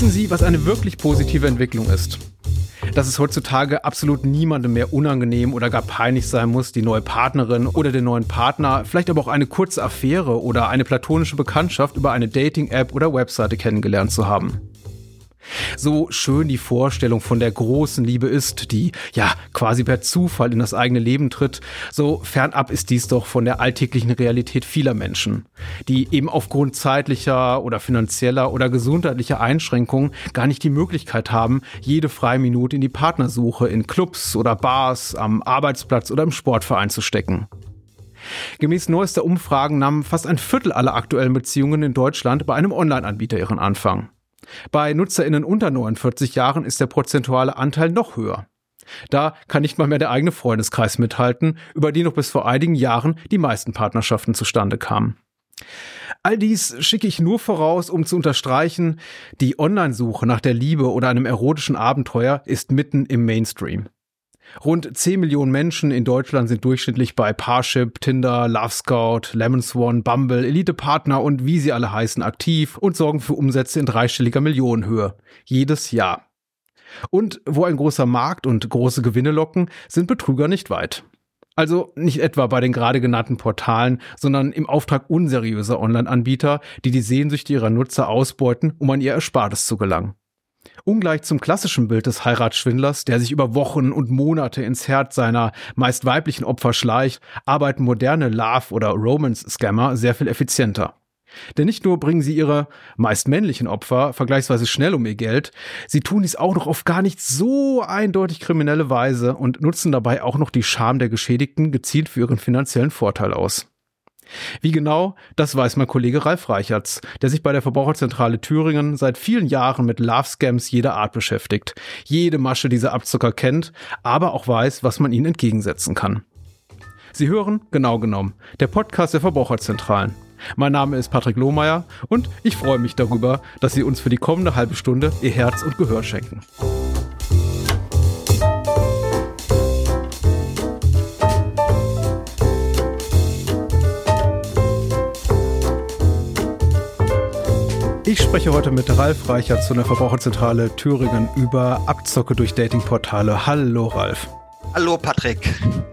Wissen Sie, was eine wirklich positive Entwicklung ist? Dass es heutzutage absolut niemandem mehr unangenehm oder gar peinlich sein muss, die neue Partnerin oder den neuen Partner, vielleicht aber auch eine kurze Affäre oder eine platonische Bekanntschaft über eine Dating-App oder Webseite kennengelernt zu haben. So schön die Vorstellung von der großen Liebe ist, die ja quasi per Zufall in das eigene Leben tritt, so fernab ist dies doch von der alltäglichen Realität vieler Menschen, die eben aufgrund zeitlicher oder finanzieller oder gesundheitlicher Einschränkungen gar nicht die Möglichkeit haben, jede freie Minute in die Partnersuche in Clubs oder Bars, am Arbeitsplatz oder im Sportverein zu stecken. Gemäß neuester Umfragen nahmen fast ein Viertel aller aktuellen Beziehungen in Deutschland bei einem Online-Anbieter ihren Anfang. Bei NutzerInnen unter 49 Jahren ist der prozentuale Anteil noch höher. Da kann nicht mal mehr der eigene Freundeskreis mithalten, über die noch bis vor einigen Jahren die meisten Partnerschaften zustande kamen. All dies schicke ich nur voraus, um zu unterstreichen, die Online-Suche nach der Liebe oder einem erotischen Abenteuer ist mitten im Mainstream. Rund 10 Millionen Menschen in Deutschland sind durchschnittlich bei Parship, Tinder, Love Scout, Lemon Swan, Bumble, Elite Partner und wie sie alle heißen aktiv und sorgen für Umsätze in dreistelliger Millionenhöhe. Jedes Jahr. Und wo ein großer Markt und große Gewinne locken, sind Betrüger nicht weit. Also nicht etwa bei den gerade genannten Portalen, sondern im Auftrag unseriöser Online-Anbieter, die die Sehnsüchte ihrer Nutzer ausbeuten, um an ihr Erspartes zu gelangen. Ungleich zum klassischen Bild des Heiratsschwindlers, der sich über Wochen und Monate ins Herz seiner meist weiblichen Opfer schleicht, arbeiten moderne Love- oder Romance-Scammer sehr viel effizienter. Denn nicht nur bringen sie ihre meist männlichen Opfer vergleichsweise schnell um ihr Geld, sie tun dies auch noch auf gar nicht so eindeutig kriminelle Weise und nutzen dabei auch noch die Scham der Geschädigten gezielt für ihren finanziellen Vorteil aus. Wie genau, das weiß mein Kollege Ralf Reichertz, der sich bei der Verbraucherzentrale Thüringen seit vielen Jahren mit Love-Scams jeder Art beschäftigt, jede Masche dieser Abzucker kennt, aber auch weiß, was man ihnen entgegensetzen kann. Sie hören, genau genommen, der Podcast der Verbraucherzentralen. Mein Name ist Patrick Lohmeier und ich freue mich darüber, dass Sie uns für die kommende halbe Stunde Ihr Herz und Gehör schenken. Ich spreche heute mit Ralf Reichert zu der Verbraucherzentrale Thüringen über Abzocke durch Datingportale. Hallo Ralf. Hallo Patrick.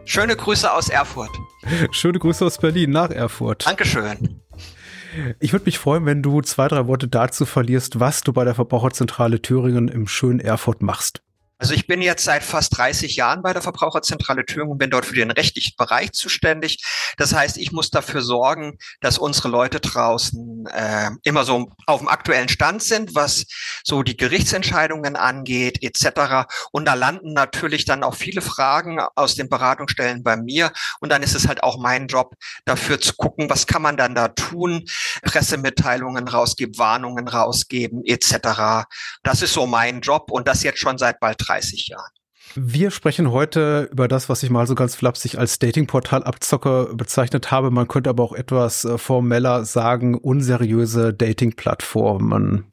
Schöne Grüße aus Erfurt. Schöne Grüße aus Berlin nach Erfurt. Dankeschön. Ich würde mich freuen, wenn du zwei, drei Worte dazu verlierst, was du bei der Verbraucherzentrale Thüringen im schönen Erfurt machst. Also ich bin jetzt seit fast 30 Jahren bei der Verbraucherzentrale Thüringen und bin dort für den rechtlichen Bereich zuständig. Das heißt, ich muss dafür sorgen, dass unsere Leute draußen äh, immer so auf dem aktuellen Stand sind, was so die Gerichtsentscheidungen angeht etc. Und da landen natürlich dann auch viele Fragen aus den Beratungsstellen bei mir. Und dann ist es halt auch mein Job, dafür zu gucken, was kann man dann da tun, Pressemitteilungen rausgeben, Warnungen rausgeben etc. Das ist so mein Job und das jetzt schon seit bald 30 Jahren. Wir sprechen heute über das, was ich mal so ganz flapsig als Datingportal Abzocke bezeichnet habe. Man könnte aber auch etwas äh, formeller sagen, unseriöse Datingplattformen.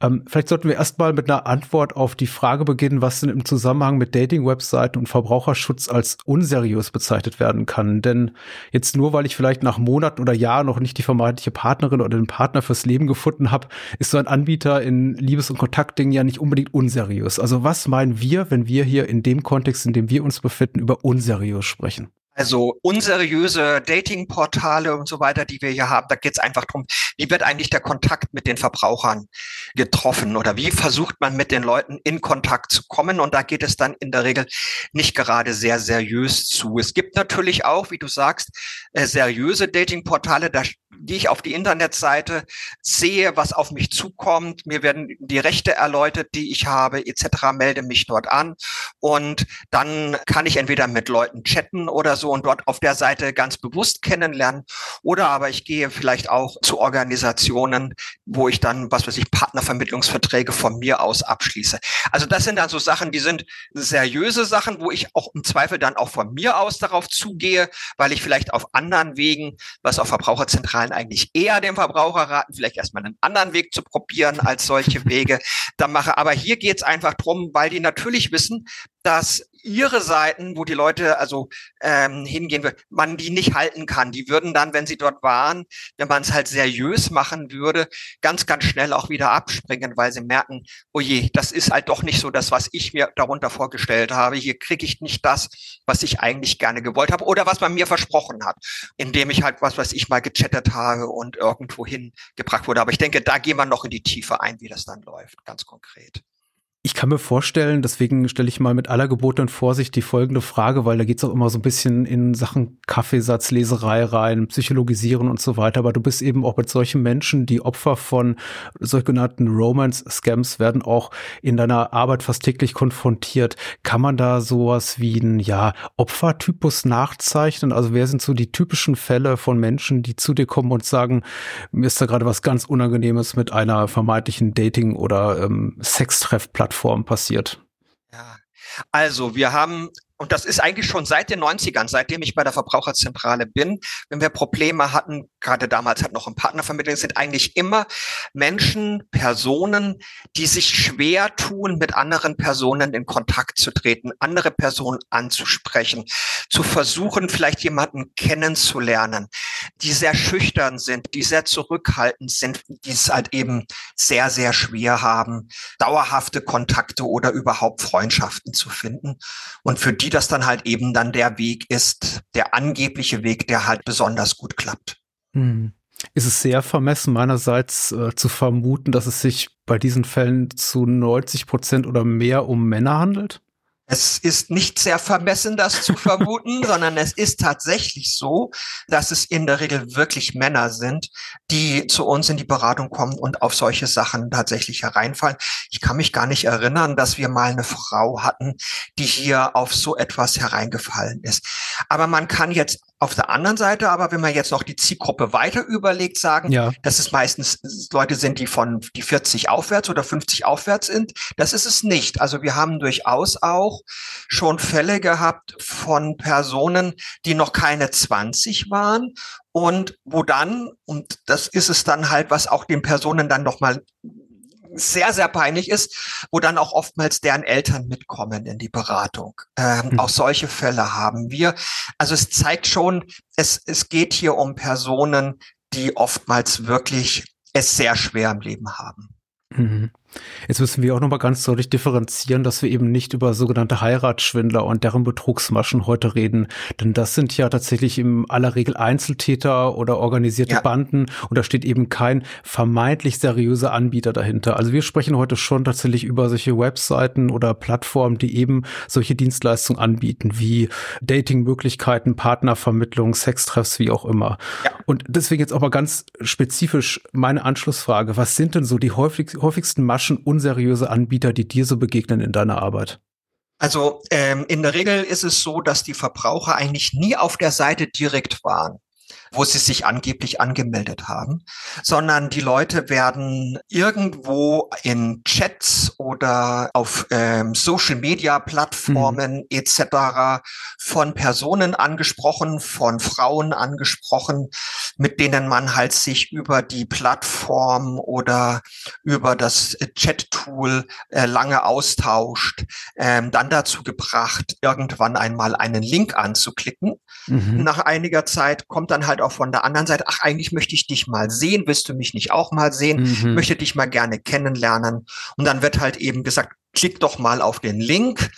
Ähm, vielleicht sollten wir erstmal mit einer Antwort auf die Frage beginnen, was denn im Zusammenhang mit Dating-Webseiten und Verbraucherschutz als unseriös bezeichnet werden kann. Denn jetzt nur, weil ich vielleicht nach Monaten oder Jahren noch nicht die vermeintliche Partnerin oder den Partner fürs Leben gefunden habe, ist so ein Anbieter in Liebes- und Kontaktdingen ja nicht unbedingt unseriös. Also was meinen wir, wenn wir hier in dem Kontext, in dem wir uns befinden, über unseriös sprechen? Also unseriöse Datingportale und so weiter, die wir hier haben, da geht es einfach darum, wie wird eigentlich der Kontakt mit den Verbrauchern getroffen oder wie versucht man mit den Leuten in Kontakt zu kommen. Und da geht es dann in der Regel nicht gerade sehr seriös zu. Es gibt natürlich auch, wie du sagst, äh, seriöse Datingportale. Da gehe ich auf die Internetseite, sehe, was auf mich zukommt. Mir werden die Rechte erläutert, die ich habe, etc. Melde mich dort an und dann kann ich entweder mit Leuten chatten oder so und dort auf der Seite ganz bewusst kennenlernen. Oder aber ich gehe vielleicht auch zu Organisationen, wo ich dann, was weiß ich, Partnervermittlungsverträge von mir aus abschließe. Also das sind dann so Sachen, die sind seriöse Sachen, wo ich auch im Zweifel dann auch von mir aus darauf zugehe, weil ich vielleicht auf anderen Wegen, was auf Verbraucherzentralen eigentlich eher dem Verbraucher raten, vielleicht erstmal einen anderen Weg zu probieren als solche Wege da mache. Aber hier geht es einfach drum, weil die natürlich wissen, dass ihre Seiten, wo die Leute also ähm, hingehen würden, man die nicht halten kann. Die würden dann, wenn sie dort waren, wenn man es halt seriös machen würde, ganz, ganz schnell auch wieder abspringen, weil sie merken, oh je, das ist halt doch nicht so das, was ich mir darunter vorgestellt habe. Hier kriege ich nicht das, was ich eigentlich gerne gewollt habe oder was man mir versprochen hat, indem ich halt was, was ich mal gechattet habe und irgendwo hingebracht wurde. Aber ich denke, da gehen wir noch in die Tiefe ein, wie das dann läuft, ganz konkret. Ich kann mir vorstellen, deswegen stelle ich mal mit aller gebotenen Vorsicht die folgende Frage, weil da geht es auch immer so ein bisschen in Sachen Kaffeesatzleserei rein, Psychologisieren und so weiter. Aber du bist eben auch mit solchen Menschen, die Opfer von sogenannten Romance-Scams werden, auch in deiner Arbeit fast täglich konfrontiert. Kann man da sowas wie ein ja, Opfertypus nachzeichnen? Also wer sind so die typischen Fälle von Menschen, die zu dir kommen und sagen, mir ist da gerade was ganz Unangenehmes mit einer vermeintlichen Dating- oder ähm, Sextreffplattform Plattform passiert. Ja, also wir haben und das ist eigentlich schon seit den 90ern, seitdem ich bei der Verbraucherzentrale bin, wenn wir Probleme hatten, gerade damals hat noch ein Partnervermittlung, sind eigentlich immer Menschen, Personen, die sich schwer tun, mit anderen Personen in Kontakt zu treten, andere Personen anzusprechen, zu versuchen, vielleicht jemanden kennenzulernen, die sehr schüchtern sind, die sehr zurückhaltend sind, die es halt eben sehr, sehr schwer haben, dauerhafte Kontakte oder überhaupt Freundschaften zu finden. Und für die das dann halt eben dann der Weg ist, der angebliche Weg, der halt besonders gut klappt. Hm. Ist es sehr vermessen meinerseits äh, zu vermuten, dass es sich bei diesen Fällen zu 90 Prozent oder mehr um Männer handelt? Es ist nicht sehr vermessen, das zu vermuten, sondern es ist tatsächlich so, dass es in der Regel wirklich Männer sind, die zu uns in die Beratung kommen und auf solche Sachen tatsächlich hereinfallen. Ich kann mich gar nicht erinnern, dass wir mal eine Frau hatten, die hier auf so etwas hereingefallen ist. Aber man kann jetzt auf der anderen Seite, aber wenn man jetzt noch die Zielgruppe weiter überlegt, sagen, ja. dass es meistens Leute sind, die von die 40 aufwärts oder 50 aufwärts sind. Das ist es nicht. Also wir haben durchaus auch schon Fälle gehabt von Personen, die noch keine 20 waren und wo dann, und das ist es dann halt, was auch den Personen dann nochmal sehr, sehr peinlich ist, wo dann auch oftmals deren Eltern mitkommen in die Beratung. Ähm, mhm. Auch solche Fälle haben wir. Also es zeigt schon, es, es geht hier um Personen, die oftmals wirklich es sehr schwer im Leben haben. Mhm. Jetzt müssen wir auch nochmal ganz deutlich differenzieren, dass wir eben nicht über sogenannte Heiratsschwindler und deren Betrugsmaschen heute reden. Denn das sind ja tatsächlich im aller Regel Einzeltäter oder organisierte ja. Banden und da steht eben kein vermeintlich seriöser Anbieter dahinter. Also wir sprechen heute schon tatsächlich über solche Webseiten oder Plattformen, die eben solche Dienstleistungen anbieten, wie Datingmöglichkeiten, Partnervermittlung, Sextreffs, wie auch immer. Ja. Und deswegen jetzt auch mal ganz spezifisch meine Anschlussfrage. Was sind denn so die häufig, häufigsten Maschen, überraschen unseriöse Anbieter, die dir so begegnen in deiner Arbeit? Also ähm, in der Regel ist es so, dass die Verbraucher eigentlich nie auf der Seite direkt waren wo sie sich angeblich angemeldet haben, sondern die Leute werden irgendwo in Chats oder auf ähm, Social-Media-Plattformen mhm. etc. von Personen angesprochen, von Frauen angesprochen, mit denen man halt sich über die Plattform oder über das Chat-Tool äh, lange austauscht, ähm, dann dazu gebracht, irgendwann einmal einen Link anzuklicken. Mhm. Nach einiger Zeit kommt dann halt auch von der anderen Seite, ach, eigentlich möchte ich dich mal sehen, willst du mich nicht auch mal sehen, mhm. möchte dich mal gerne kennenlernen. Und dann wird halt eben gesagt, klick doch mal auf den Link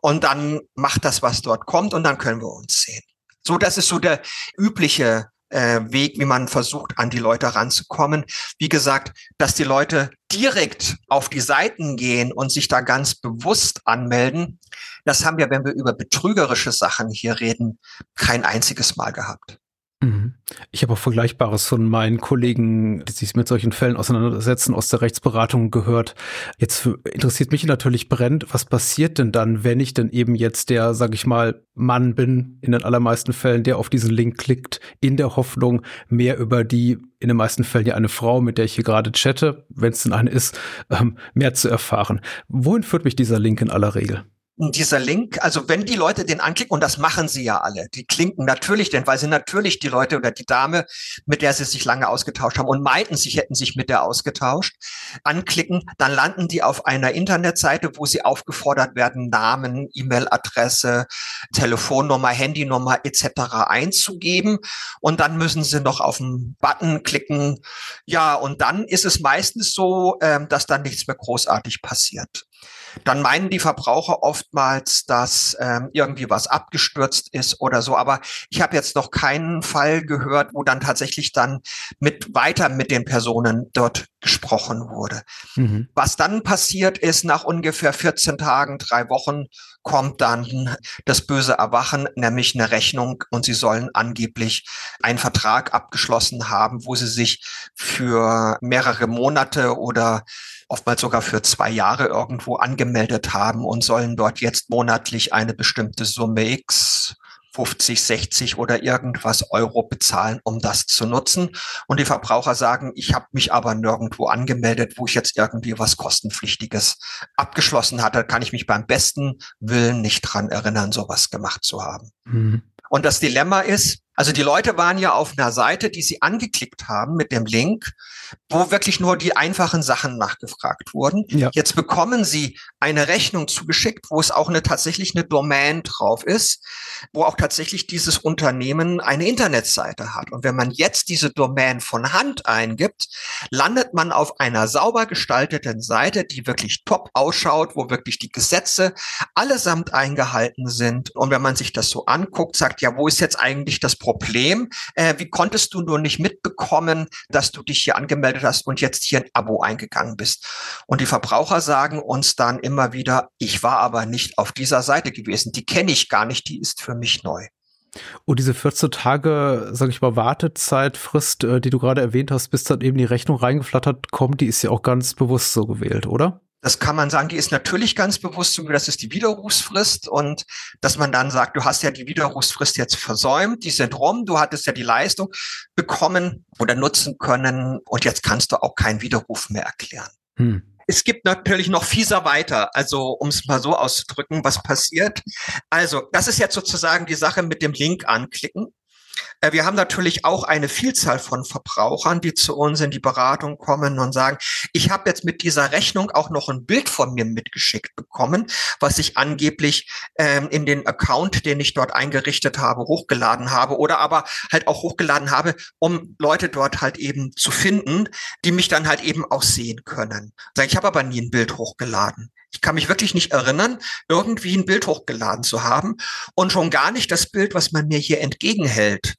und dann macht das, was dort kommt und dann können wir uns sehen. So, das ist so der übliche äh, Weg, wie man versucht, an die Leute ranzukommen. Wie gesagt, dass die Leute direkt auf die Seiten gehen und sich da ganz bewusst anmelden, das haben wir, wenn wir über betrügerische Sachen hier reden, kein einziges Mal gehabt. Mhm. Ich habe auch Vergleichbares von meinen Kollegen, die sich mit solchen Fällen auseinandersetzen, aus der Rechtsberatung gehört. Jetzt interessiert mich natürlich brennend, was passiert denn dann, wenn ich denn eben jetzt der, sag ich mal, Mann bin, in den allermeisten Fällen, der auf diesen Link klickt, in der Hoffnung, mehr über die, in den meisten Fällen ja eine Frau, mit der ich hier gerade chatte, wenn es denn eine ist, ähm, mehr zu erfahren. Wohin führt mich dieser Link in aller Regel? Dieser Link, also wenn die Leute den anklicken, und das machen sie ja alle, die klinken natürlich, denn weil sie natürlich die Leute oder die Dame, mit der sie sich lange ausgetauscht haben und meinten, sie hätten sich mit der ausgetauscht, anklicken, dann landen die auf einer Internetseite, wo sie aufgefordert werden, Namen, E-Mail-Adresse, Telefonnummer, Handynummer etc. einzugeben. Und dann müssen sie noch auf den Button klicken. Ja, und dann ist es meistens so, ähm, dass dann nichts mehr großartig passiert dann meinen die Verbraucher oftmals, dass ähm, irgendwie was abgestürzt ist oder so. Aber ich habe jetzt noch keinen Fall gehört, wo dann tatsächlich dann mit weiter mit den Personen dort gesprochen wurde. Mhm. Was dann passiert ist, nach ungefähr 14 Tagen, drei Wochen, kommt dann das böse Erwachen, nämlich eine Rechnung und sie sollen angeblich einen Vertrag abgeschlossen haben, wo sie sich für mehrere Monate oder oftmals sogar für zwei Jahre irgendwo angemeldet haben und sollen dort jetzt monatlich eine bestimmte Summe X 50, 60 oder irgendwas Euro bezahlen, um das zu nutzen. Und die Verbraucher sagen, ich habe mich aber nirgendwo angemeldet, wo ich jetzt irgendwie was kostenpflichtiges abgeschlossen hatte. Kann ich mich beim besten Willen nicht dran erinnern, sowas gemacht zu haben. Mhm. Und das Dilemma ist, also die Leute waren ja auf einer Seite, die sie angeklickt haben mit dem Link, wo wirklich nur die einfachen Sachen nachgefragt wurden. Ja. Jetzt bekommen sie eine Rechnung zugeschickt, wo es auch eine tatsächlich eine Domain drauf ist, wo auch tatsächlich dieses Unternehmen eine Internetseite hat. Und wenn man jetzt diese Domain von Hand eingibt, landet man auf einer sauber gestalteten Seite, die wirklich top ausschaut, wo wirklich die Gesetze allesamt eingehalten sind. Und wenn man sich das so anguckt, sagt, ja, wo ist jetzt eigentlich das Problem? Äh, wie konntest du nur nicht mitbekommen, dass du dich hier angemeldet hast und jetzt hier ein Abo eingegangen bist? Und die Verbraucher sagen uns dann immer wieder, ich war aber nicht auf dieser Seite gewesen. Die kenne ich gar nicht, die ist für mich neu. Und diese 14 Tage, sag ich mal, Wartezeitfrist, äh, die du gerade erwähnt hast, bis dann eben die Rechnung reingeflattert kommt, die ist ja auch ganz bewusst so gewählt, oder? Das kann man sagen, die ist natürlich ganz bewusst so, das ist die Widerrufsfrist und dass man dann sagt, du hast ja die Widerrufsfrist jetzt versäumt, die sind rum, du hattest ja die Leistung bekommen oder nutzen können und jetzt kannst du auch keinen Widerruf mehr erklären. Hm. Es gibt natürlich noch fieser weiter, also um es mal so auszudrücken, was passiert. Also, das ist jetzt sozusagen die Sache mit dem Link anklicken. Äh, wir haben natürlich auch eine Vielzahl von Verbrauchern, die zu uns in die Beratung kommen und sagen, ich habe jetzt mit dieser Rechnung auch noch ein Bild von mir mitgeschickt bekommen, was ich angeblich ähm, in den Account, den ich dort eingerichtet habe, hochgeladen habe oder aber halt auch hochgeladen habe, um Leute dort halt eben zu finden, die mich dann halt eben auch sehen können. Ich habe aber nie ein Bild hochgeladen. Ich kann mich wirklich nicht erinnern, irgendwie ein Bild hochgeladen zu haben und schon gar nicht das Bild, was man mir hier entgegenhält.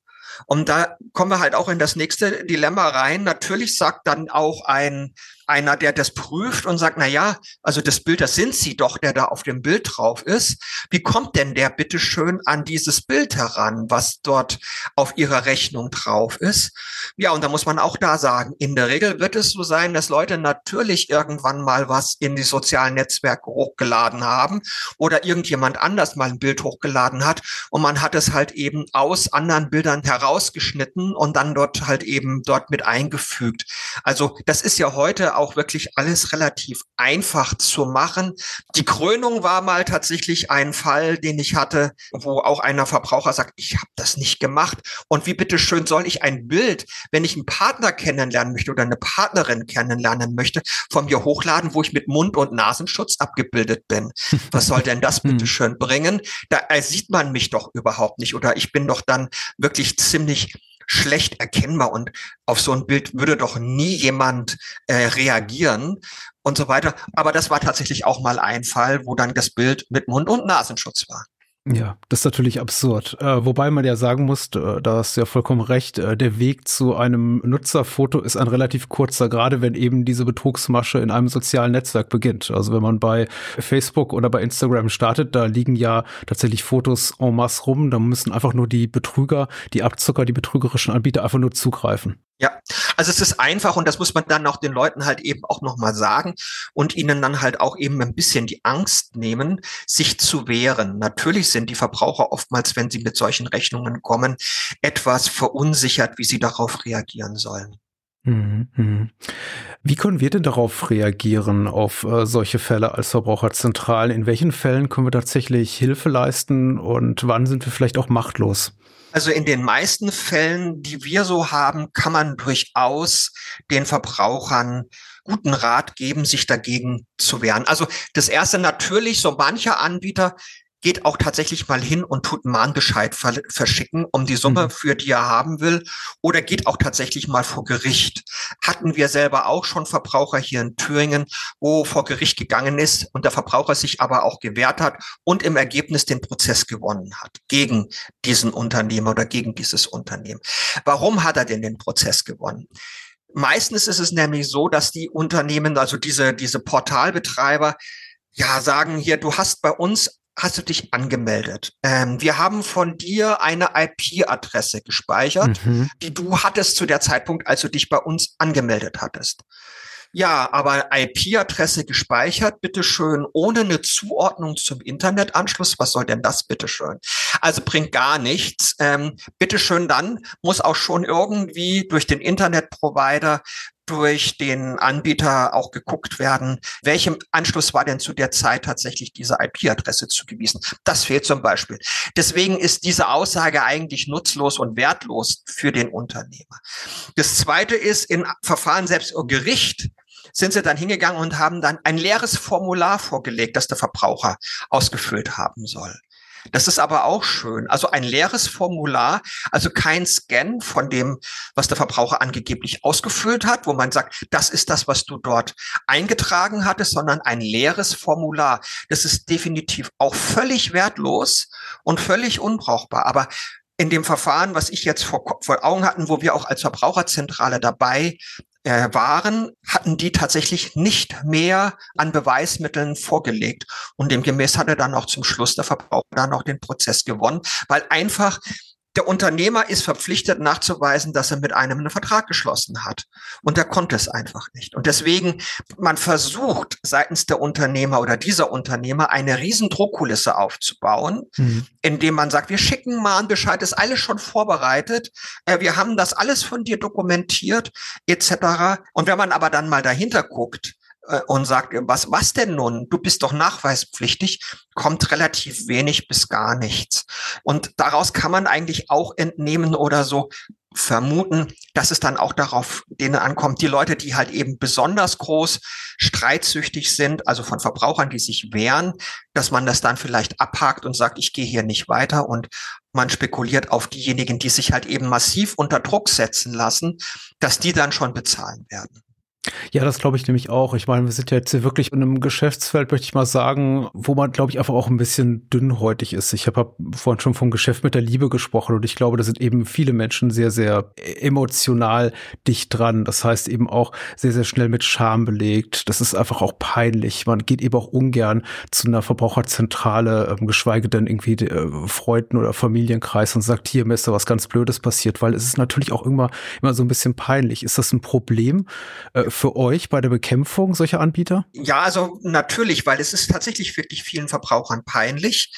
Und da kommen wir halt auch in das nächste Dilemma rein. Natürlich sagt dann auch ein einer, der das prüft und sagt, na ja, also das Bild, das sind Sie doch, der da auf dem Bild drauf ist. Wie kommt denn der bitte schön an dieses Bild heran, was dort auf Ihrer Rechnung drauf ist? Ja, und da muss man auch da sagen, in der Regel wird es so sein, dass Leute natürlich irgendwann mal was in die sozialen Netzwerke hochgeladen haben oder irgendjemand anders mal ein Bild hochgeladen hat und man hat es halt eben aus anderen Bildern herausgeschnitten und dann dort halt eben dort mit eingefügt. Also das ist ja heute auch wirklich alles relativ einfach zu machen. Die Krönung war mal tatsächlich ein Fall, den ich hatte, wo auch einer Verbraucher sagt, ich habe das nicht gemacht. Und wie bitteschön soll ich ein Bild, wenn ich einen Partner kennenlernen möchte oder eine Partnerin kennenlernen möchte, von mir hochladen, wo ich mit Mund- und Nasenschutz abgebildet bin? Was soll denn das hm. bitteschön bringen? Da sieht man mich doch überhaupt nicht oder ich bin doch dann wirklich ziemlich schlecht erkennbar und auf so ein Bild würde doch nie jemand äh, reagieren und so weiter. Aber das war tatsächlich auch mal ein Fall, wo dann das Bild mit Mund- und Nasenschutz war. Ja, das ist natürlich absurd. Äh, wobei man ja sagen muss, äh, da hast du ja vollkommen recht, äh, der Weg zu einem Nutzerfoto ist ein relativ kurzer, gerade wenn eben diese Betrugsmasche in einem sozialen Netzwerk beginnt. Also wenn man bei Facebook oder bei Instagram startet, da liegen ja tatsächlich Fotos en masse rum, da müssen einfach nur die Betrüger, die Abzucker, die betrügerischen Anbieter einfach nur zugreifen. Ja, also es ist einfach und das muss man dann auch den Leuten halt eben auch nochmal sagen und ihnen dann halt auch eben ein bisschen die Angst nehmen, sich zu wehren. Natürlich sind die Verbraucher oftmals, wenn sie mit solchen Rechnungen kommen, etwas verunsichert, wie sie darauf reagieren sollen. Mhm, mhm. Wie können wir denn darauf reagieren, auf äh, solche Fälle als Verbraucherzentralen? In welchen Fällen können wir tatsächlich Hilfe leisten und wann sind wir vielleicht auch machtlos? Also in den meisten Fällen, die wir so haben, kann man durchaus den Verbrauchern guten Rat geben, sich dagegen zu wehren. Also das erste natürlich, so mancher Anbieter geht auch tatsächlich mal hin und tut einen Mahnbescheid verschicken, um die Summe, mhm. für die er haben will, oder geht auch tatsächlich mal vor Gericht. Hatten wir selber auch schon Verbraucher hier in Thüringen, wo vor Gericht gegangen ist und der Verbraucher sich aber auch gewehrt hat und im Ergebnis den Prozess gewonnen hat gegen diesen Unternehmer oder gegen dieses Unternehmen. Warum hat er denn den Prozess gewonnen? Meistens ist es nämlich so, dass die Unternehmen, also diese, diese Portalbetreiber, ja, sagen hier, du hast bei uns hast du dich angemeldet. Ähm, wir haben von dir eine IP-Adresse gespeichert, mhm. die du hattest zu der Zeitpunkt, als du dich bei uns angemeldet hattest. Ja, aber IP-Adresse gespeichert, bitteschön, ohne eine Zuordnung zum Internetanschluss. Was soll denn das, bitteschön? Also bringt gar nichts. Ähm, bitteschön, dann muss auch schon irgendwie durch den Internetprovider durch den Anbieter auch geguckt werden, welchem Anschluss war denn zu der Zeit tatsächlich diese IP-Adresse zugewiesen. Das fehlt zum Beispiel. Deswegen ist diese Aussage eigentlich nutzlos und wertlos für den Unternehmer. Das Zweite ist, in Verfahren selbst im Gericht sind sie dann hingegangen und haben dann ein leeres Formular vorgelegt, das der Verbraucher ausgefüllt haben soll. Das ist aber auch schön. Also ein leeres Formular, also kein Scan von dem, was der Verbraucher angeblich ausgefüllt hat, wo man sagt, das ist das, was du dort eingetragen hattest, sondern ein leeres Formular. Das ist definitiv auch völlig wertlos und völlig unbrauchbar. Aber in dem Verfahren, was ich jetzt vor, vor Augen hatten, wo wir auch als Verbraucherzentrale dabei waren, hatten die tatsächlich nicht mehr an Beweismitteln vorgelegt. Und demgemäß hatte dann auch zum Schluss der Verbraucher dann noch den Prozess gewonnen, weil einfach der Unternehmer ist verpflichtet nachzuweisen, dass er mit einem einen Vertrag geschlossen hat. Und er konnte es einfach nicht. Und deswegen, man versucht seitens der Unternehmer oder dieser Unternehmer eine riesen Druckkulisse aufzubauen, mhm. indem man sagt, wir schicken mal einen Bescheid, ist alles schon vorbereitet, äh, wir haben das alles von dir dokumentiert, etc. Und wenn man aber dann mal dahinter guckt, und sagt, was, was denn nun? Du bist doch nachweispflichtig, kommt relativ wenig bis gar nichts. Und daraus kann man eigentlich auch entnehmen oder so vermuten, dass es dann auch darauf denen ankommt, die Leute, die halt eben besonders groß streitsüchtig sind, also von Verbrauchern, die sich wehren, dass man das dann vielleicht abhakt und sagt, ich gehe hier nicht weiter und man spekuliert auf diejenigen, die sich halt eben massiv unter Druck setzen lassen, dass die dann schon bezahlen werden. Ja, das glaube ich nämlich auch. Ich meine, wir sind ja jetzt hier wirklich in einem Geschäftsfeld, möchte ich mal sagen, wo man, glaube ich, einfach auch ein bisschen dünnhäutig ist. Ich habe hab vorhin schon vom Geschäft mit der Liebe gesprochen und ich glaube, da sind eben viele Menschen sehr, sehr emotional dicht dran. Das heißt eben auch sehr, sehr schnell mit Scham belegt. Das ist einfach auch peinlich. Man geht eben auch ungern zu einer Verbraucherzentrale, ähm, geschweige denn irgendwie äh, Freunden oder Familienkreis und sagt, hier, mir ist da was ganz Blödes passiert, weil es ist natürlich auch immer, immer so ein bisschen peinlich. Ist das ein Problem? Äh, für euch bei der Bekämpfung solcher Anbieter? Ja, also natürlich, weil es ist tatsächlich wirklich vielen Verbrauchern peinlich.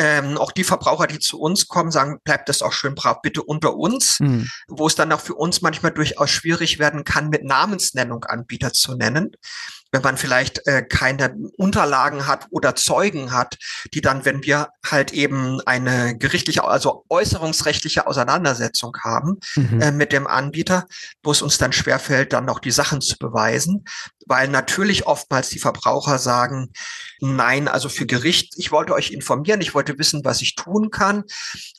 Ähm, auch die Verbraucher, die zu uns kommen, sagen, bleibt das auch schön brav bitte unter uns, mhm. wo es dann auch für uns manchmal durchaus schwierig werden kann, mit Namensnennung Anbieter zu nennen wenn man vielleicht äh, keine Unterlagen hat oder Zeugen hat, die dann, wenn wir halt eben eine gerichtliche, also äußerungsrechtliche Auseinandersetzung haben mhm. äh, mit dem Anbieter, wo es uns dann schwerfällt, dann noch die Sachen zu beweisen, weil natürlich oftmals die Verbraucher sagen, nein, also für Gericht, ich wollte euch informieren, ich wollte wissen, was ich tun kann,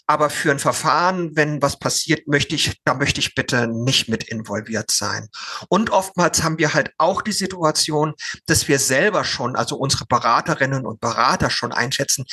aber für ein Verfahren, wenn was passiert, möchte ich, da möchte ich bitte nicht mit involviert sein. Und oftmals haben wir halt auch die Situation, dass wir selber schon, also unsere Beraterinnen und Berater schon einschätzen,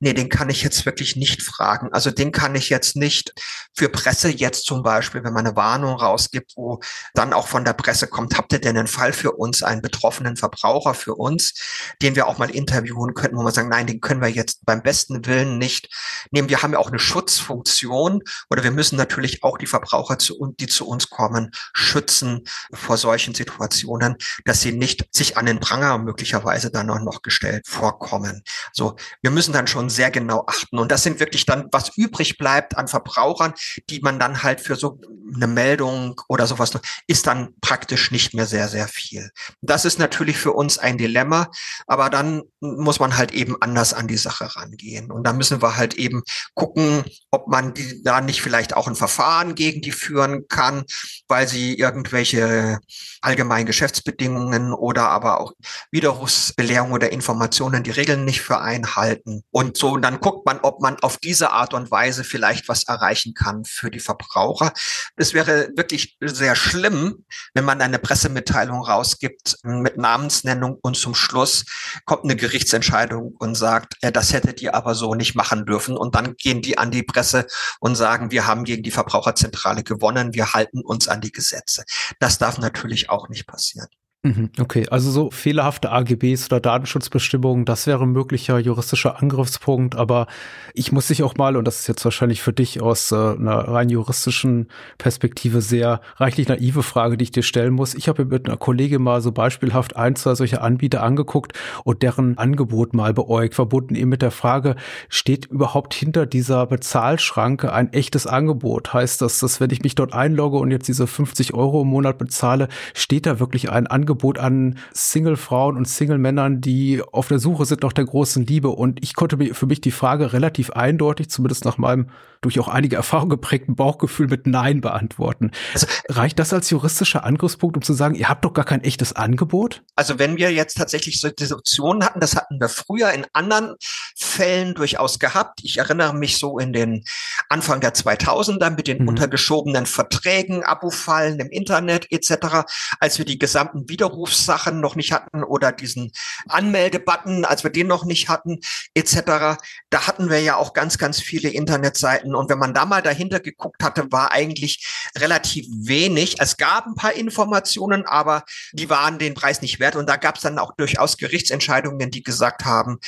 nee, den kann ich jetzt wirklich nicht fragen. Also den kann ich jetzt nicht für Presse jetzt zum Beispiel, wenn man eine Warnung rausgibt, wo dann auch von der Presse kommt, habt ihr denn einen Fall für uns, einen betroffenen Verbraucher für uns, den wir auch mal interviewen könnten, wo man sagen, nein, den können wir jetzt beim besten Willen nicht nehmen. Wir haben ja auch eine Schutz Schutzfunktion oder wir müssen natürlich auch die Verbraucher, zu, die zu uns kommen, schützen vor solchen Situationen, dass sie nicht sich an den Pranger möglicherweise dann auch noch gestellt vorkommen. So, wir müssen dann schon sehr genau achten. Und das sind wirklich dann, was übrig bleibt an Verbrauchern, die man dann halt für so eine Meldung oder sowas, ist dann praktisch nicht mehr sehr, sehr viel. Das ist natürlich für uns ein Dilemma, aber dann muss man halt eben anders an die Sache rangehen. Und da müssen wir halt eben gucken, ob man die, da nicht vielleicht auch ein Verfahren gegen die führen kann, weil sie irgendwelche allgemeinen Geschäftsbedingungen oder aber auch Widerrufsbelehrungen oder Informationen die Regeln nicht für einhalten. Und so, und dann guckt man, ob man auf diese Art und Weise vielleicht was erreichen kann für die Verbraucher. Es wäre wirklich sehr schlimm, wenn man eine Pressemitteilung rausgibt mit Namensnennung und zum Schluss kommt eine Gerichtsentscheidung und sagt, äh, das hättet ihr aber so nicht machen dürfen. Und dann gehen die an die Presse und sagen, wir haben gegen die Verbraucherzentrale gewonnen, wir halten uns an die Gesetze. Das darf natürlich auch nicht passieren. Mhm, okay, also so fehlerhafte AGBs oder Datenschutzbestimmungen, das wäre ein möglicher juristischer Angriffspunkt, aber ich muss dich auch mal, und das ist jetzt wahrscheinlich für dich aus äh, einer rein juristischen Perspektive sehr reichlich naive Frage, die ich dir stellen muss. Ich habe mit einer Kollegin mal so beispielhaft ein, zwei solche Anbieter angeguckt und deren Angebot mal beäugt, verbunden eben mit der Frage, steht überhaupt hinter dieser Bezahlschranke ein echtes Angebot? Heißt das, dass wenn ich mich dort einlogge und jetzt diese 50 Euro im Monat bezahle, steht da wirklich ein Angebot? Angebot an Single-Frauen und Single-Männern, die auf der Suche sind nach der großen Liebe. Und ich konnte mir für mich die Frage relativ eindeutig, zumindest nach meinem durch auch einige Erfahrungen geprägten Bauchgefühl mit Nein beantworten. Also, Reicht das als juristischer Angriffspunkt, um zu sagen, ihr habt doch gar kein echtes Angebot? Also wenn wir jetzt tatsächlich so Situationen hatten, das hatten wir früher in anderen Fällen durchaus gehabt. Ich erinnere mich so in den Anfang der 2000er mit den mhm. untergeschobenen Verträgen, Abo-Fallen im Internet etc., als wir die gesamten Widerrufssachen noch nicht hatten oder diesen Anmeldebutton, als wir den noch nicht hatten etc. Da hatten wir ja auch ganz, ganz viele Internetseiten finden. Und wenn man da mal dahinter geguckt hatte, war eigentlich relativ wenig. Es gab ein paar Informationen, aber die waren den Preis nicht wert. Und da gab es dann auch durchaus Gerichtsentscheidungen, die gesagt haben,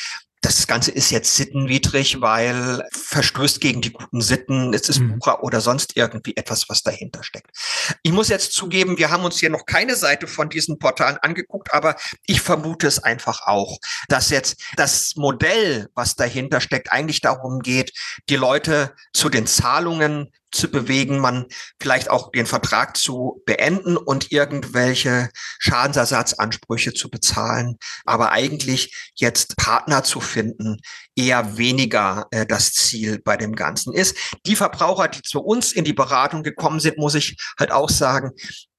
das Ganze ist jetzt sittenwidrig, weil verstößt gegen die guten Sitten, es ist mhm. Bucher oder sonst irgendwie etwas, was dahinter steckt. Ich muss jetzt zugeben, wir haben uns hier noch keine Seite von diesen Portalen angeguckt, aber ich vermute es einfach auch, dass jetzt das Modell, was dahinter steckt, eigentlich darum geht, die Leute zu den Zahlungen zu bewegen, man vielleicht auch den Vertrag zu beenden und irgendwelche Schadensersatzansprüche zu bezahlen. Aber eigentlich jetzt Partner zu finden, eher weniger äh, das Ziel bei dem Ganzen ist. Die Verbraucher, die zu uns in die Beratung gekommen sind, muss ich halt auch sagen,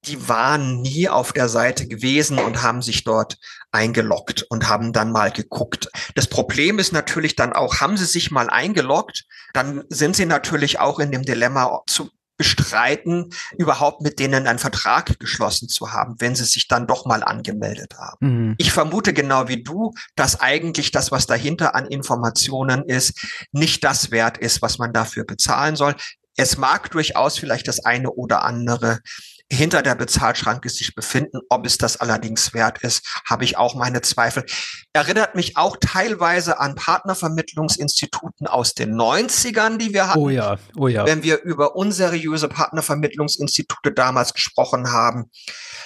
die waren nie auf der Seite gewesen und haben sich dort eingeloggt und haben dann mal geguckt. Das Problem ist natürlich dann auch, haben sie sich mal eingeloggt, dann sind sie natürlich auch in dem Dilemma zu bestreiten, überhaupt mit denen einen Vertrag geschlossen zu haben, wenn sie sich dann doch mal angemeldet haben. Mhm. Ich vermute genau wie du, dass eigentlich das, was dahinter an Informationen ist, nicht das wert ist, was man dafür bezahlen soll. Es mag durchaus vielleicht das eine oder andere hinter der Bezahlschranke sich befinden. Ob es das allerdings wert ist, habe ich auch meine Zweifel. Erinnert mich auch teilweise an Partnervermittlungsinstituten aus den 90ern, die wir hatten. Oh ja, oh ja. Wenn wir über unseriöse Partnervermittlungsinstitute damals gesprochen haben,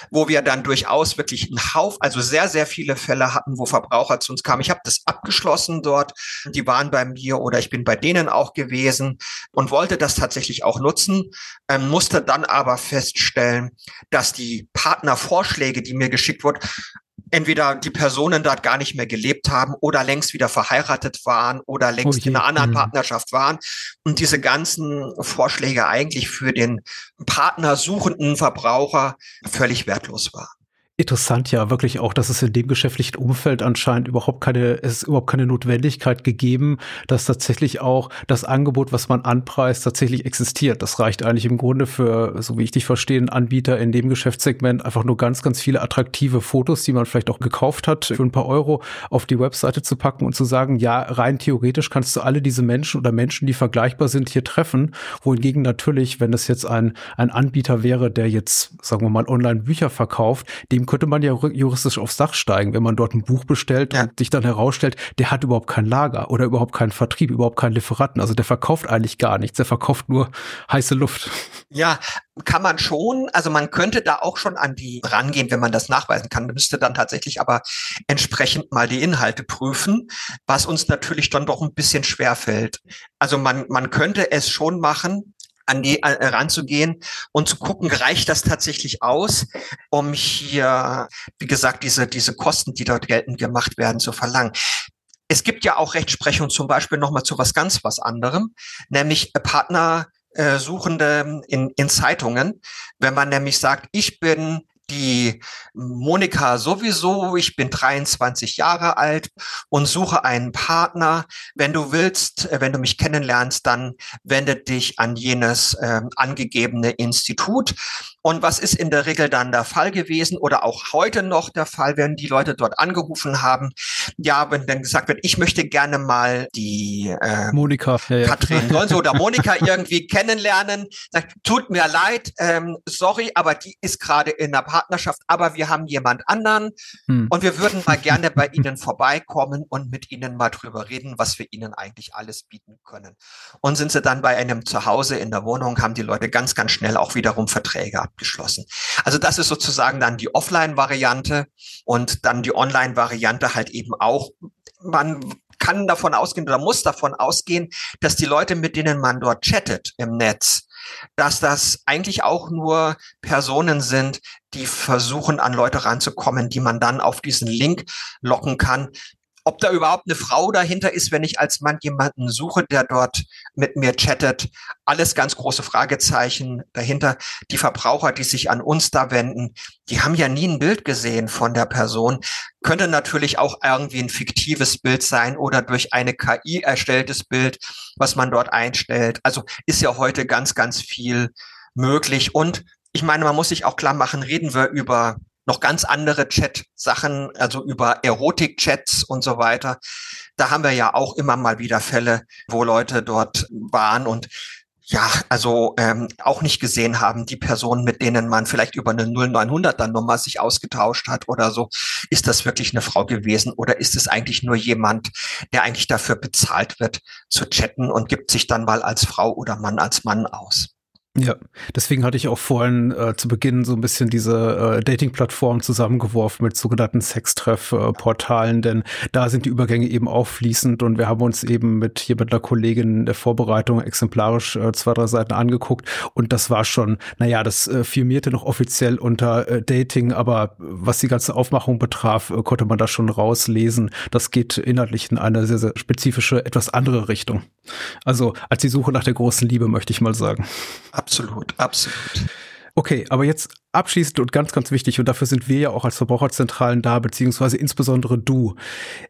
wo wir dann durchaus wirklich einen Haufen, also sehr, sehr viele Fälle hatten, wo Verbraucher zu uns kamen. Ich habe das abgeschlossen dort. Die waren bei mir oder ich bin bei denen auch gewesen und wollte das tatsächlich auch nutzen, ähm, musste dann aber feststellen, feststellen, dass die Partnervorschläge, die mir geschickt wurden, entweder die Personen dort gar nicht mehr gelebt haben oder längst wieder verheiratet waren oder längst okay. in einer anderen mhm. Partnerschaft waren und diese ganzen Vorschläge eigentlich für den partnersuchenden Verbraucher völlig wertlos waren interessant ja wirklich auch, dass es in dem geschäftlichen Umfeld anscheinend überhaupt keine, es ist überhaupt keine Notwendigkeit gegeben, dass tatsächlich auch das Angebot, was man anpreist, tatsächlich existiert. Das reicht eigentlich im Grunde für, so wie ich dich verstehe, einen Anbieter in dem Geschäftssegment einfach nur ganz, ganz viele attraktive Fotos, die man vielleicht auch gekauft hat, für ein paar Euro auf die Webseite zu packen und zu sagen, ja, rein theoretisch kannst du alle diese Menschen oder Menschen, die vergleichbar sind, hier treffen. Wohingegen natürlich, wenn es jetzt ein, ein Anbieter wäre, der jetzt, sagen wir mal, online Bücher verkauft, dem könnte man ja juristisch aufs Dach steigen, wenn man dort ein Buch bestellt ja. und sich dann herausstellt, der hat überhaupt kein Lager oder überhaupt keinen Vertrieb, überhaupt keinen Lieferanten. Also der verkauft eigentlich gar nichts, der verkauft nur heiße Luft. Ja, kann man schon. Also man könnte da auch schon an die rangehen, wenn man das nachweisen kann. Man müsste dann tatsächlich aber entsprechend mal die Inhalte prüfen, was uns natürlich dann doch ein bisschen schwer fällt. Also man, man könnte es schon machen, an die äh, ranzugehen und zu gucken, reicht das tatsächlich aus, um hier, wie gesagt, diese, diese Kosten, die dort geltend gemacht werden, zu verlangen. Es gibt ja auch Rechtsprechung zum Beispiel nochmal zu was ganz was anderem, nämlich äh, Suchende in, in Zeitungen, wenn man nämlich sagt, ich bin die Monika sowieso, ich bin 23 Jahre alt und suche einen Partner. Wenn du willst, äh, wenn du mich kennenlernst, dann wende dich an jenes äh, angegebene Institut. Und was ist in der Regel dann der Fall gewesen oder auch heute noch der Fall, wenn die Leute dort angerufen haben? Ja, wenn dann gesagt wird, ich möchte gerne mal die äh, Monika, ja, ja. Katrin Gonzo oder Monika irgendwie kennenlernen. Sagt, tut mir leid, ähm, sorry, aber die ist gerade in der Partnerschaft, aber wir haben jemand anderen hm. und wir würden mal gerne bei Ihnen vorbeikommen und mit Ihnen mal drüber reden, was wir Ihnen eigentlich alles bieten können. Und sind sie dann bei einem Zuhause in der Wohnung, haben die Leute ganz, ganz schnell auch wiederum Verträge abgeschlossen. Also das ist sozusagen dann die Offline-Variante und dann die Online-Variante halt eben auch. Man kann davon ausgehen oder muss davon ausgehen, dass die Leute, mit denen man dort chattet im Netz, dass das eigentlich auch nur Personen sind, die versuchen, an Leute ranzukommen, die man dann auf diesen Link locken kann, ob da überhaupt eine Frau dahinter ist, wenn ich als Mann jemanden suche, der dort mit mir chattet. Alles ganz große Fragezeichen dahinter. Die Verbraucher, die sich an uns da wenden, die haben ja nie ein Bild gesehen von der Person. Könnte natürlich auch irgendwie ein fiktives Bild sein oder durch eine KI erstelltes Bild, was man dort einstellt. Also ist ja heute ganz, ganz viel möglich. Und ich meine, man muss sich auch klar machen, reden wir über noch ganz andere Chat-Sachen, also über Erotik-Chats und so weiter. Da haben wir ja auch immer mal wieder Fälle, wo Leute dort waren und ja, also ähm, auch nicht gesehen haben, die Personen, mit denen man vielleicht über eine 0900er Nummer sich ausgetauscht hat oder so, ist das wirklich eine Frau gewesen oder ist es eigentlich nur jemand, der eigentlich dafür bezahlt wird zu chatten und gibt sich dann mal als Frau oder Mann als Mann aus? Ja, deswegen hatte ich auch vorhin äh, zu Beginn so ein bisschen diese äh, Dating-Plattform zusammengeworfen mit sogenannten Sextreff-Portalen, denn da sind die Übergänge eben auch fließend und wir haben uns eben mit hier mit einer Kollegin der Vorbereitung exemplarisch äh, zwei, drei Seiten angeguckt und das war schon, naja, das äh, firmierte noch offiziell unter äh, Dating, aber was die ganze Aufmachung betraf, äh, konnte man da schon rauslesen. Das geht inhaltlich in eine sehr, sehr spezifische, etwas andere Richtung. Also als die Suche nach der großen Liebe, möchte ich mal sagen. Absolut, absolut. Okay, aber jetzt abschließend und ganz, ganz wichtig, und dafür sind wir ja auch als Verbraucherzentralen da, beziehungsweise insbesondere du.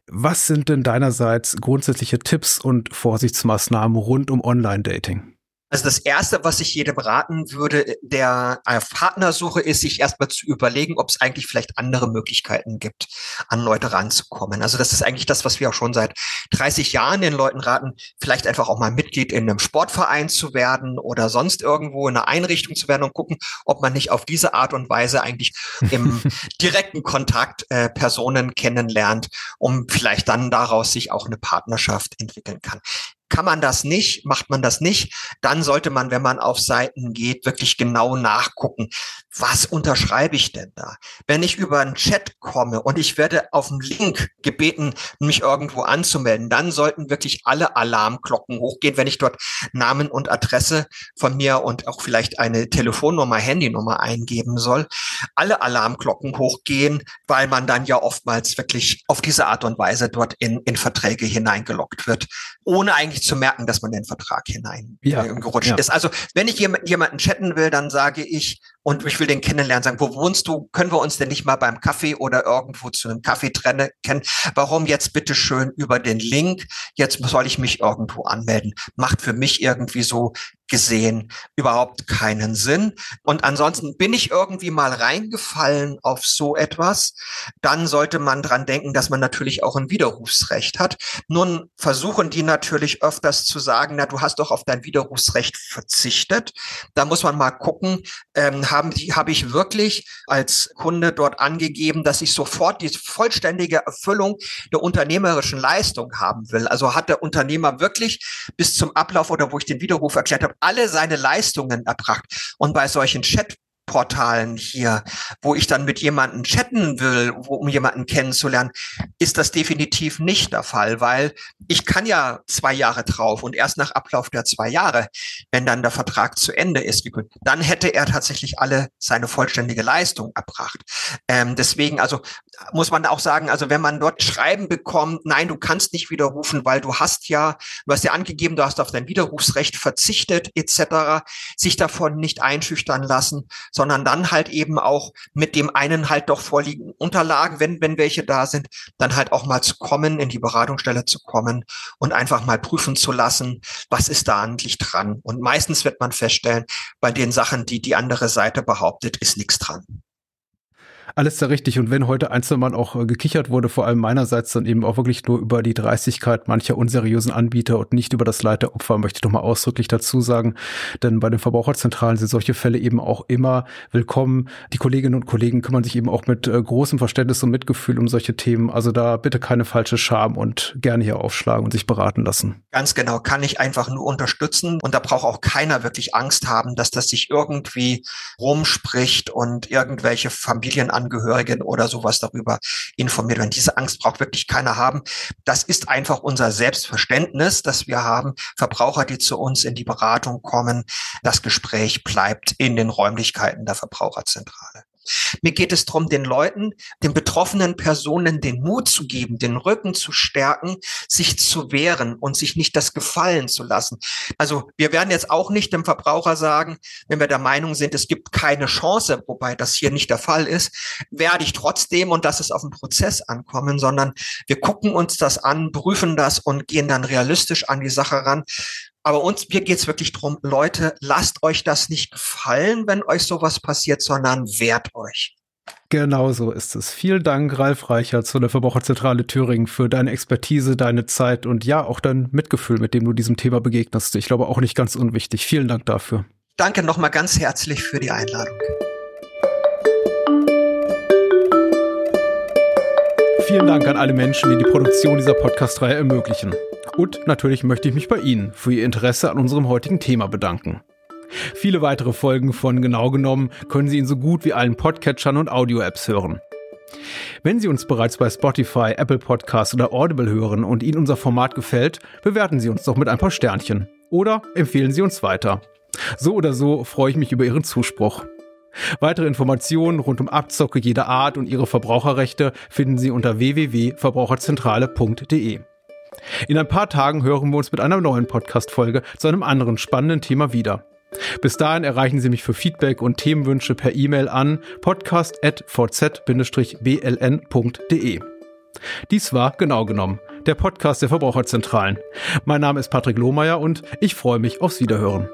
Was sind denn deinerseits grundsätzliche Tipps und Vorsichtsmaßnahmen rund um Online-Dating? Also das Erste, was ich jedem raten würde, der auf Partnersuche ist, sich erstmal zu überlegen, ob es eigentlich vielleicht andere Möglichkeiten gibt, an Leute ranzukommen. Also das ist eigentlich das, was wir auch schon seit 30 Jahren den Leuten raten, vielleicht einfach auch mal Mitglied in einem Sportverein zu werden oder sonst irgendwo in einer Einrichtung zu werden und gucken, ob man nicht auf diese Art und Weise eigentlich im direkten Kontakt äh, Personen kennenlernt, um vielleicht dann daraus sich auch eine Partnerschaft entwickeln kann. Kann man das nicht, macht man das nicht, dann sollte man, wenn man auf Seiten geht, wirklich genau nachgucken, was unterschreibe ich denn da? Wenn ich über einen Chat komme und ich werde auf einen Link gebeten, mich irgendwo anzumelden, dann sollten wirklich alle Alarmglocken hochgehen, wenn ich dort Namen und Adresse von mir und auch vielleicht eine Telefonnummer, Handynummer eingeben soll. Alle Alarmglocken hochgehen, weil man dann ja oftmals wirklich auf diese Art und Weise dort in, in Verträge hineingelockt wird, ohne eigentlich nicht zu merken, dass man den Vertrag hineingerutscht ja, äh, ja. ist. Also wenn ich jemanden chatten will, dann sage ich, und ich will den kennenlernen, sagen, wo wohnst du? Können wir uns denn nicht mal beim Kaffee oder irgendwo zu einem Kaffee trennen? Kennen? Warum jetzt bitte schön über den Link? Jetzt soll ich mich irgendwo anmelden. Macht für mich irgendwie so gesehen überhaupt keinen Sinn. Und ansonsten bin ich irgendwie mal reingefallen auf so etwas, dann sollte man dran denken, dass man natürlich auch ein Widerrufsrecht hat. Nun versuchen die natürlich öfters zu sagen, na, du hast doch auf dein Widerrufsrecht verzichtet. Da muss man mal gucken, ähm, haben habe ich wirklich als Kunde dort angegeben, dass ich sofort die vollständige Erfüllung der unternehmerischen Leistung haben will. Also hat der Unternehmer wirklich bis zum Ablauf oder wo ich den Widerruf erklärt habe, alle seine Leistungen erbracht. Und bei solchen Chat Portalen hier, wo ich dann mit jemandem chatten will, wo, um jemanden kennenzulernen, ist das definitiv nicht der Fall, weil ich kann ja zwei Jahre drauf und erst nach Ablauf der zwei Jahre, wenn dann der Vertrag zu Ende ist, dann hätte er tatsächlich alle seine vollständige Leistung erbracht. Ähm, deswegen, also muss man auch sagen, also wenn man dort Schreiben bekommt, nein, du kannst nicht widerrufen, weil du hast ja, du hast ja angegeben, du hast auf dein Widerrufsrecht verzichtet, etc., sich davon nicht einschüchtern lassen, sondern dann halt eben auch mit dem einen halt doch vorliegenden Unterlagen, wenn, wenn welche da sind, dann halt auch mal zu kommen, in die Beratungsstelle zu kommen und einfach mal prüfen zu lassen, was ist da eigentlich dran. Und meistens wird man feststellen, bei den Sachen, die die andere Seite behauptet, ist nichts dran. Alles sehr richtig. Und wenn heute einzeln auch äh, gekichert wurde, vor allem meinerseits dann eben auch wirklich nur über die Dreistigkeit mancher unseriösen Anbieter und nicht über das Leid der Opfer, möchte ich doch mal ausdrücklich dazu sagen. Denn bei den Verbraucherzentralen sind solche Fälle eben auch immer willkommen. Die Kolleginnen und Kollegen kümmern sich eben auch mit äh, großem Verständnis und Mitgefühl um solche Themen. Also da bitte keine falsche Scham und gerne hier aufschlagen und sich beraten lassen. Ganz genau, kann ich einfach nur unterstützen. Und da braucht auch keiner wirklich Angst haben, dass das sich irgendwie rumspricht und irgendwelche Familien Angehörigen oder sowas darüber informiert werden. Diese Angst braucht wirklich keiner haben. Das ist einfach unser Selbstverständnis, dass wir haben. Verbraucher, die zu uns in die Beratung kommen, das Gespräch bleibt in den Räumlichkeiten der Verbraucherzentrale. Mir geht es darum, den Leuten, den betroffenen Personen den Mut zu geben, den Rücken zu stärken, sich zu wehren und sich nicht das gefallen zu lassen. Also wir werden jetzt auch nicht dem Verbraucher sagen, wenn wir der Meinung sind, es gibt keine Chance, wobei das hier nicht der Fall ist, werde ich trotzdem und das ist auf den Prozess ankommen, sondern wir gucken uns das an, prüfen das und gehen dann realistisch an die Sache ran. Aber uns, mir geht's wirklich drum, Leute, lasst euch das nicht gefallen, wenn euch sowas passiert, sondern wehrt euch. Genau so ist es. Vielen Dank, Ralf Reichert von der Verbraucherzentrale Thüringen für deine Expertise, deine Zeit und ja, auch dein Mitgefühl, mit dem du diesem Thema begegnest. Ich glaube auch nicht ganz unwichtig. Vielen Dank dafür. Danke nochmal ganz herzlich für die Einladung. Vielen Dank an alle Menschen, die die Produktion dieser Podcast-Reihe ermöglichen. Und natürlich möchte ich mich bei Ihnen für Ihr Interesse an unserem heutigen Thema bedanken. Viele weitere Folgen von Genau genommen können Sie in so gut wie allen Podcatchern und Audio-Apps hören. Wenn Sie uns bereits bei Spotify, Apple Podcasts oder Audible hören und Ihnen unser Format gefällt, bewerten Sie uns doch mit ein paar Sternchen. Oder empfehlen Sie uns weiter. So oder so freue ich mich über Ihren Zuspruch. Weitere Informationen rund um Abzocke jeder Art und Ihre Verbraucherrechte finden Sie unter www.verbraucherzentrale.de. In ein paar Tagen hören wir uns mit einer neuen Podcast-Folge zu einem anderen spannenden Thema wieder. Bis dahin erreichen Sie mich für Feedback und Themenwünsche per E-Mail an podcast.vz-bln.de. Dies war genau genommen der Podcast der Verbraucherzentralen. Mein Name ist Patrick Lohmeier und ich freue mich aufs Wiederhören.